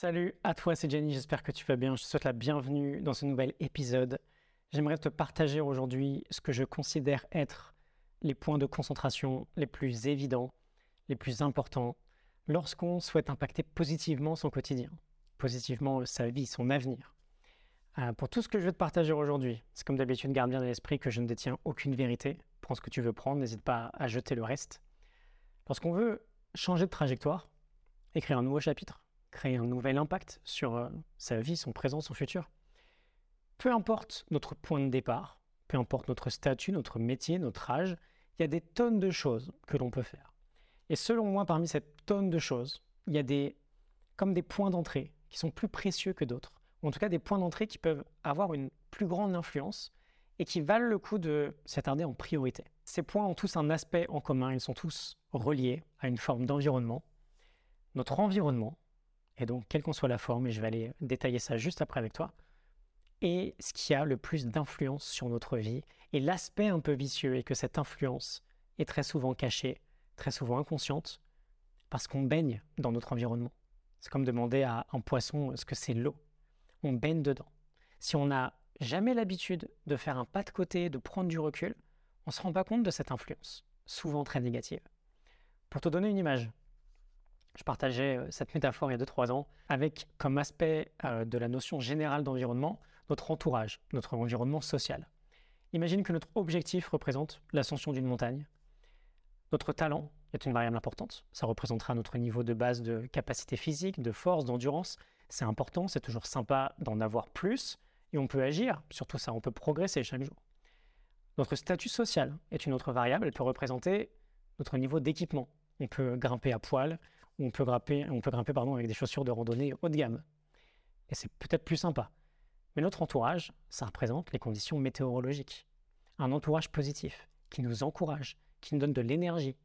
Salut à toi, c'est Jenny, j'espère que tu vas bien. Je te souhaite la bienvenue dans ce nouvel épisode. J'aimerais te partager aujourd'hui ce que je considère être les points de concentration les plus évidents, les plus importants, lorsqu'on souhaite impacter positivement son quotidien, positivement sa vie, son avenir. Euh, pour tout ce que je vais te partager aujourd'hui, c'est comme d'habitude, garde bien à l'esprit que je ne détiens aucune vérité. Prends ce que tu veux prendre, n'hésite pas à jeter le reste. Lorsqu'on veut changer de trajectoire, écrire un nouveau chapitre, créer un nouvel impact sur euh, sa vie, son présent, son futur. Peu importe notre point de départ, peu importe notre statut, notre métier, notre âge, il y a des tonnes de choses que l'on peut faire. Et selon moi, parmi cette tonne de choses, il y a des comme des points d'entrée qui sont plus précieux que d'autres. Ou en tout cas, des points d'entrée qui peuvent avoir une plus grande influence et qui valent le coup de s'attarder en priorité. Ces points ont tous un aspect en commun, ils sont tous reliés à une forme d'environnement. Notre environnement, et donc quelle qu'en soit la forme, et je vais aller détailler ça juste après avec toi, et ce qui a le plus d'influence sur notre vie, et l'aspect un peu vicieux est que cette influence est très souvent cachée, très souvent inconsciente, parce qu'on baigne dans notre environnement. C'est comme demander à un poisson ce que c'est l'eau. On baigne dedans. Si on n'a jamais l'habitude de faire un pas de côté, de prendre du recul, on ne se rend pas compte de cette influence, souvent très négative. Pour te donner une image, je partageais euh, cette métaphore il y a 2-3 ans avec comme aspect euh, de la notion générale d'environnement notre entourage, notre environnement social. Imagine que notre objectif représente l'ascension d'une montagne. Notre talent est une variable importante. Ça représentera notre niveau de base de capacité physique, de force, d'endurance. C'est important, c'est toujours sympa d'en avoir plus et on peut agir. Surtout ça, on peut progresser chaque jour. Notre statut social est une autre variable. Elle peut représenter notre niveau d'équipement, on peut grimper à poil, on peut grimper, avec des chaussures de randonnée haut de gamme. Et c'est peut-être plus sympa. Mais notre entourage, ça représente les conditions météorologiques. Un entourage positif, qui nous encourage, qui nous donne de l'énergie.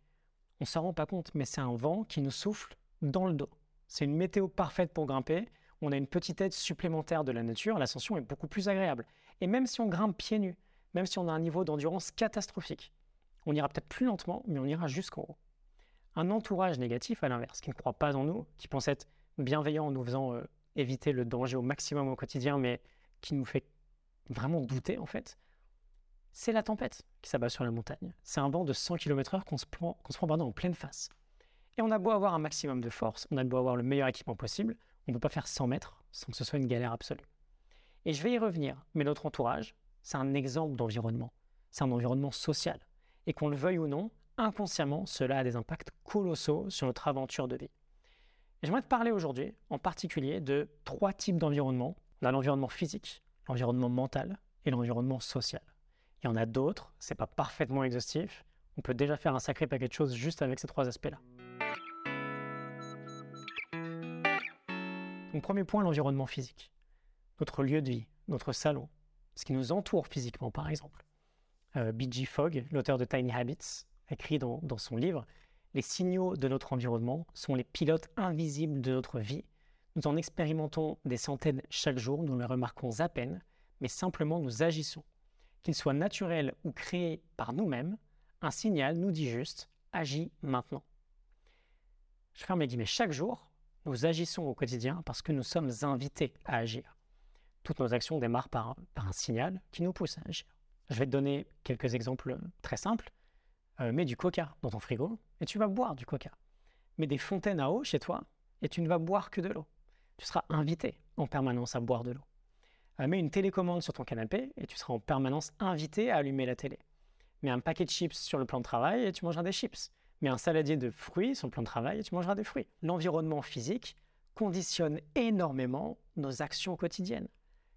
On ne s'en rend pas compte, mais c'est un vent qui nous souffle dans le dos. C'est une météo parfaite pour grimper. On a une petite aide supplémentaire de la nature. L'ascension est beaucoup plus agréable. Et même si on grimpe pieds nus, même si on a un niveau d'endurance catastrophique, on ira peut-être plus lentement, mais on ira jusqu'en haut. Un entourage négatif, à l'inverse, qui ne croit pas en nous, qui pense être bienveillant en nous faisant euh, éviter le danger au maximum au quotidien, mais qui nous fait vraiment douter, en fait, c'est la tempête qui s'abat sur la montagne. C'est un vent de 100 km/h qu'on se prend, qu'on se prend en pleine face. Et on a beau avoir un maximum de force, on a beau avoir le meilleur équipement possible, on ne peut pas faire 100 mètres sans que ce soit une galère absolue. Et je vais y revenir, mais notre entourage, c'est un exemple d'environnement. C'est un environnement social. Et qu'on le veuille ou non, inconsciemment, cela a des impacts colossaux sur notre aventure de vie. J'aimerais te parler aujourd'hui, en particulier, de trois types d'environnement. On a l'environnement physique, l'environnement mental et l'environnement social. Il y en a d'autres, c'est pas parfaitement exhaustif. On peut déjà faire un sacré paquet de choses juste avec ces trois aspects-là. Donc, premier point, l'environnement physique. Notre lieu de vie, notre salon, ce qui nous entoure physiquement, par exemple. Euh, B.G. Fogg, l'auteur de Tiny Habits, écrit dans, son livre, les signaux de notre environnement sont les pilotes invisibles de notre vie. Nous en expérimentons des centaines chaque jour, nous les remarquons à peine, mais simplement nous agissons. Qu'ils soient naturels ou créés par nous-mêmes, un signal nous dit juste agis maintenant. Je ferme mes guillemets. Chaque jour, nous agissons au quotidien parce que nous sommes invités à agir. Toutes nos actions démarrent par un signal qui nous pousse à agir. Je vais te donner quelques exemples très simples. Euh, mets du coca dans ton frigo et tu vas boire du coca. Mets des fontaines à eau chez toi et tu ne vas boire que de l'eau. Tu seras invité en permanence à boire de l'eau. Euh, mets une télécommande sur ton canapé et tu seras en permanence invité à allumer la télé. Mets un paquet de chips sur le plan de travail et tu mangeras des chips. Mets un saladier de fruits sur le plan de travail et tu mangeras des fruits. L'environnement physique conditionne énormément nos actions quotidiennes,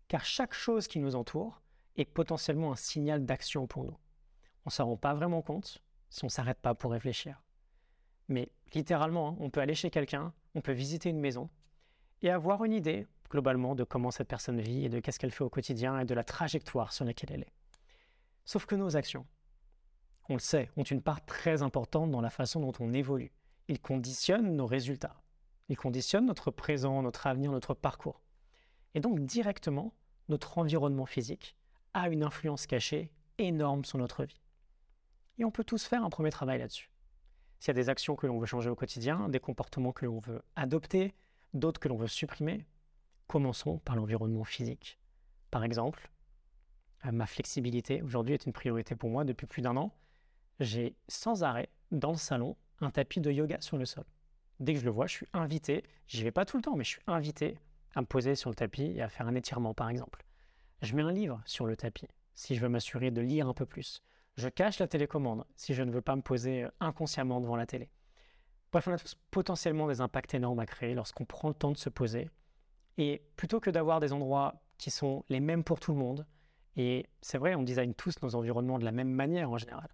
car chaque chose qui nous entoure est potentiellement un signal d'action pour nous. On ne s'en rend pas vraiment compte, si on ne s'arrête pas pour réfléchir. Mais littéralement, hein, on peut aller chez quelqu'un, on peut visiter une maison et avoir une idée globalement de comment cette personne vit et de qu'est-ce qu'elle fait au quotidien et de la trajectoire sur laquelle elle est. Sauf que nos actions, on le sait, ont une part très importante dans la façon dont on évolue. Ils conditionnent nos résultats. Ils conditionnent notre présent, notre avenir, notre parcours. Et donc directement, notre environnement physique a une influence cachée énorme sur notre vie. Et on peut tous faire un premier travail là-dessus. S'il y a des actions que l'on veut changer au quotidien, des comportements que l'on veut adopter, d'autres que l'on veut supprimer. Commençons par l'environnement physique. Par exemple, euh, ma flexibilité aujourd'hui est une priorité pour moi depuis plus d'un an. J'ai sans arrêt dans le salon un tapis de yoga sur le sol. Dès que je le vois, je suis invité, j'y vais pas tout le temps, mais je suis invité à me poser sur le tapis et à faire un étirement par exemple. Je mets un livre sur le tapis si je veux m'assurer de lire un peu plus. Je cache la télécommande si je ne veux pas me poser euh, inconsciemment devant la télé. Bref, on a tous potentiellement des impacts énormes à créer lorsqu'on prend le temps de se poser. Et plutôt que d'avoir des endroits qui sont les mêmes pour tout le monde, et c'est vrai, on design tous nos environnements de la même manière en général,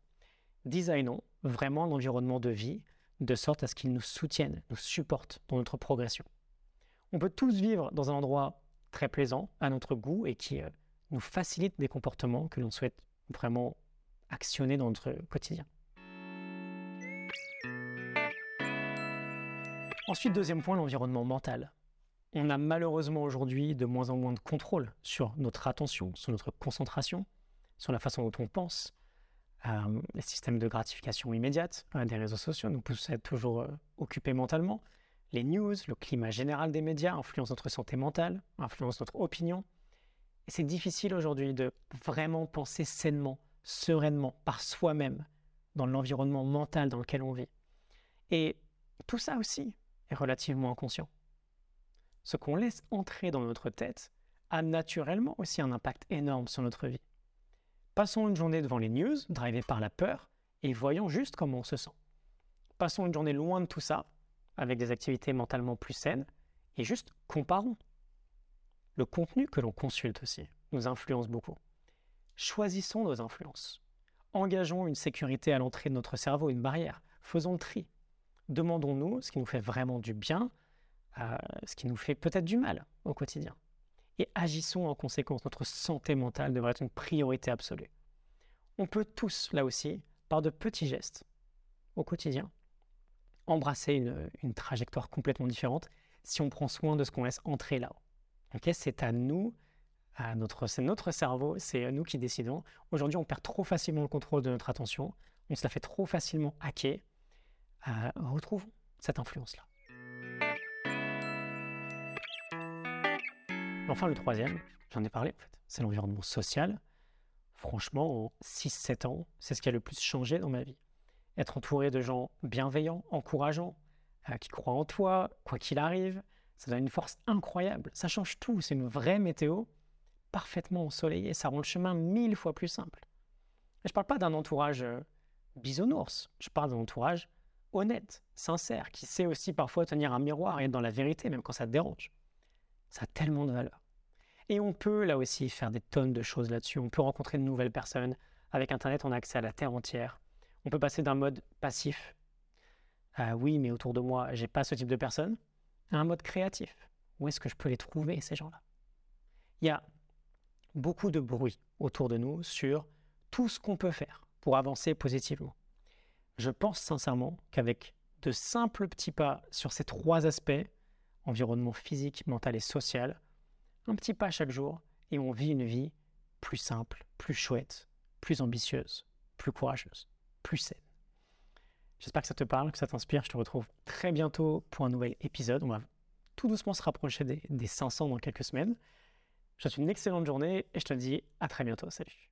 designons vraiment l'environnement de vie de sorte à ce qu'il nous soutienne, nous supporte dans notre progression. On peut tous vivre dans un endroit très plaisant à notre goût et qui euh, nous facilite des comportements que l'on souhaite vraiment actionner dans notre quotidien. Ensuite, deuxième point, l'environnement mental. On a malheureusement aujourd'hui de moins en moins de contrôle sur notre attention, sur notre concentration, sur la façon dont on pense. Euh, les systèmes de gratification immédiate euh, des réseaux sociaux nous poussent à être toujours euh, occupés mentalement. Les news, le climat général des médias influencent notre santé mentale, influencent notre opinion. Et c'est difficile aujourd'hui de vraiment penser sainement, sereinement, par soi-même, dans l'environnement mental dans lequel on vit. Et tout ça aussi est relativement inconscient. Ce qu'on laisse entrer dans notre tête a naturellement aussi un impact énorme sur notre vie. Passons une journée devant les news, drivés par la peur, et voyons juste comment on se sent. Passons une journée loin de tout ça, avec des activités mentalement plus saines, et juste comparons. Le contenu que l'on consulte aussi nous influence beaucoup. Choisissons nos influences. Engageons une sécurité à l'entrée de notre cerveau, une barrière. Faisons le tri. Demandons-nous ce qui nous fait vraiment du bien, euh, ce qui nous fait peut-être du mal au quotidien. Et agissons en conséquence. Notre santé mentale devrait être une priorité absolue. On peut tous, là aussi, par de petits gestes au quotidien, embrasser une, une trajectoire complètement différente si on prend soin de ce qu'on laisse entrer là-haut c'est à nous, c'est notre cerveau, c'est nous qui décidons. Aujourd'hui, on perd trop facilement le contrôle de notre attention, on se la fait trop facilement hacker. Euh, retrouvons cette influence-là. Enfin, le troisième, j'en ai parlé en fait, c'est l'environnement social. Franchement, en 6-7 ans, c'est ce qui a le plus changé dans ma vie. Être entouré de gens bienveillants, encourageants, euh, qui croient en toi, quoi qu'il arrive, ça donne une force incroyable. Ça change tout. C'est une vraie météo parfaitement ensoleillée. Ça rend le chemin mille fois plus simple. je ne parle pas d'un entourage euh, bisounours. Je parle d'un entourage honnête, sincère, qui sait aussi parfois tenir un miroir et être dans la vérité, même quand ça te dérange. Ça a tellement de valeur. Et on peut là aussi faire des tonnes de choses là-dessus. On peut rencontrer de nouvelles personnes. Avec Internet, on a accès à la Terre entière. On peut passer d'un mode passif. Oui, mais autour de moi, j'ai pas ce type de personnes un mode créatif. Où est-ce que je peux les trouver, ces gens-là? Il y a beaucoup de bruit autour de nous sur tout ce qu'on peut faire pour avancer positivement. Je pense sincèrement qu'avec de simples petits pas sur ces trois aspects, environnement physique, mental et social, un petit pas chaque jour, et on vit une vie plus simple, plus chouette, plus ambitieuse, plus courageuse, plus saine. J'espère que ça te parle, que ça t'inspire. Je te retrouve très bientôt pour un nouvel épisode. On va tout doucement se rapprocher des, des 500 dans quelques semaines. Je te souhaite une excellente journée et je te dis à très bientôt. Salut